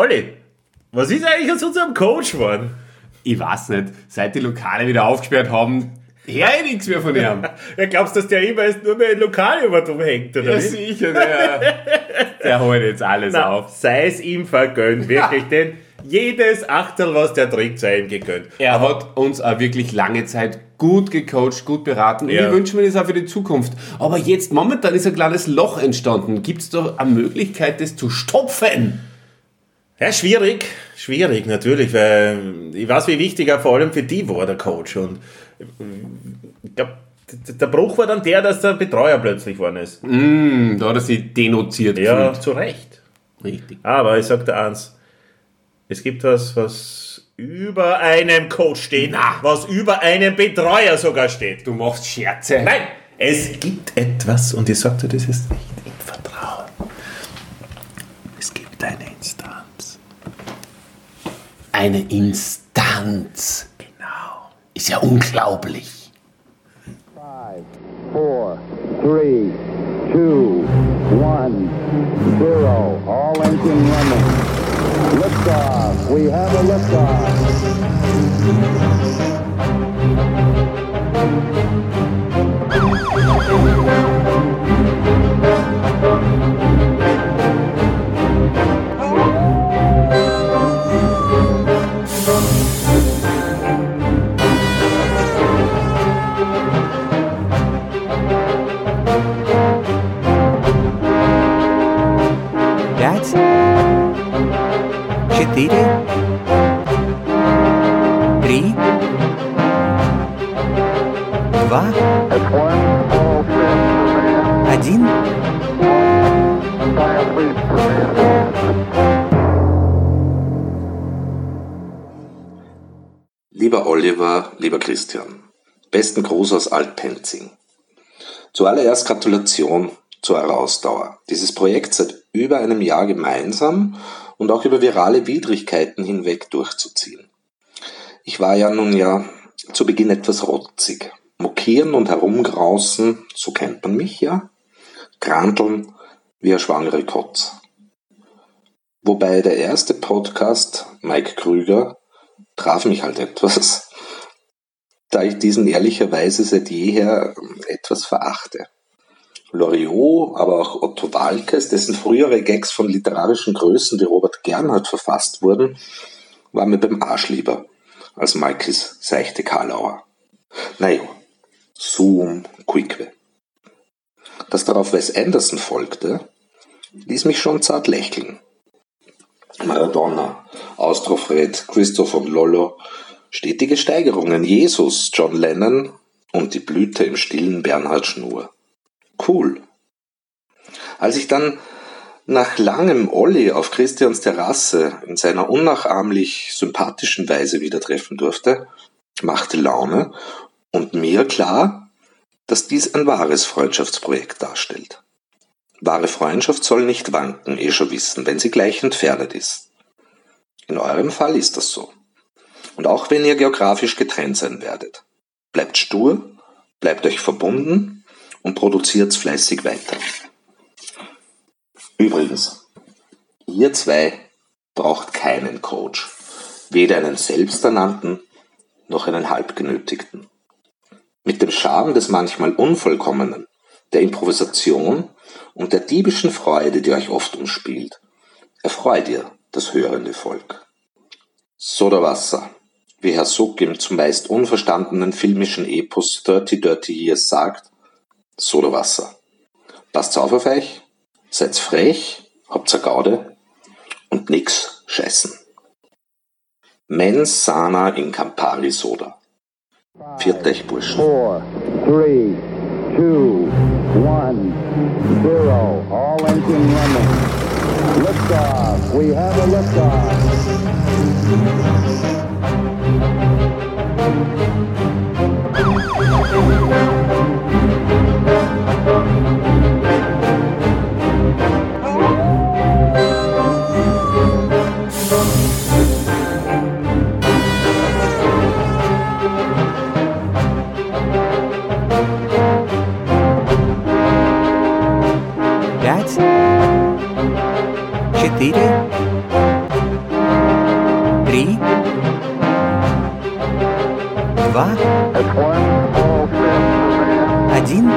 Olli, was ist eigentlich aus unserem Coach geworden? Ich weiß nicht, seit die Lokale wieder aufgesperrt haben, höre ich nichts mehr von ihm. Ja, glaubst du, dass der immer nur mehr in Lokale über drum hängt, oder Ja, wie? sicher, der, der holt jetzt alles Na, auf. sei es ihm vergönnt, wirklich, denn jedes Achtel, was der trinkt, sei ihm gegönnt. Er hat uns auch wirklich lange Zeit gut gecoacht, gut beraten und Ja. ich wünsche mir das auch für die Zukunft. Aber jetzt momentan ist ein kleines Loch entstanden. Gibt es da eine Möglichkeit, das zu stopfen? Ja, schwierig, schwierig natürlich, weil ich weiß, wie wichtig er vor allem für die war, der Coach. Und äh, ich glaube, der Bruch war dann der, dass der Betreuer plötzlich geworden ist. Hm, da hat er sich denunziert Ja, gefühlt. zu Recht. Richtig. Aber ich sag dir eins, es gibt was, was über einem Coach steht, was über einem Betreuer sogar steht. Du machst Scherze. Nein, es gibt etwas, und ich sagte das jetzt nicht im Vertrauen. Es gibt eine Instanz. Eine Instanz. Genau. Ist ja unglaublich. Five, four, three, two, one, zero. All engine running. Liftoff. We have a liftoff. Три. Два. That's one small step for man, Один. giant leap for mankind. Lieber Oliver, lieber Christian, besten Gruß aus Altpenzing. Zuallererst Gratulation zu eurer Ausdauer. Dieses Projekt seit über einem Jahr gemeinsam und auch über virale Widrigkeiten hinweg durchzuziehen. Ich war ja nun ja zu Beginn etwas rotzig. Mokieren und herumgrausen, so kennt man mich ja. Kranteln wie eine schwangere Kotz. Wobei der erste Podcast, Mike Krüger, traf mich halt etwas, da ich diesen ehrlicherweise seit jeher etwas verachte. Loriot, aber auch Otto Walkes, dessen frühere Gags von literarischen Größen wie Robert Gernhardt verfasst wurden, war mir beim Arsch lieber als Malkis seichte Karlauer. Naja, Zoom, Quickwe. Dass darauf Wes Anderson folgte, ließ mich schon zart lächeln. Maradona, Austrofred, Christoph und Lollo, stetige Steigerungen, Jesus, John Lennon und die Blüte im stillen Bernhard Schnur. Cool. Als ich dann nach langem Olli auf Christians Terrasse in seiner unnachahmlich sympathischen Weise wieder treffen durfte, machte Laune und mir klar, dass dies ein wahres Freundschaftsprojekt darstellt. Wahre Freundschaft soll nicht wanken, eh schon wissen, wenn sie gleich entfernt ist. In eurem Fall ist das so. Und auch wenn ihr geografisch getrennt sein werdet. Bleibt stur, bleibt euch verbunden und produziert fleißig weiter. Übrigens, ihr zwei braucht keinen Coach. Weder einen selbsternannten noch einen halbgenötigten. Mit dem Charme des manchmal Unvollkommenen, der Improvisation und der diebischen Freude, die euch oft umspielt, erfreut ihr das hörende Volk. Sodawasser, wie Herr Suk im zumeist unverstandenen filmischen Epos 30 Dirty Years sagt, Sodawasser. Passt auf auf euch, seid frech, habt's a Gaude und nix scheißen. Mens sana in Campari Soda. Viert euch Burschen. Four, three, two, one, zero. All engine running. Liftoff. We have a liftoff. четыре, три, два, один.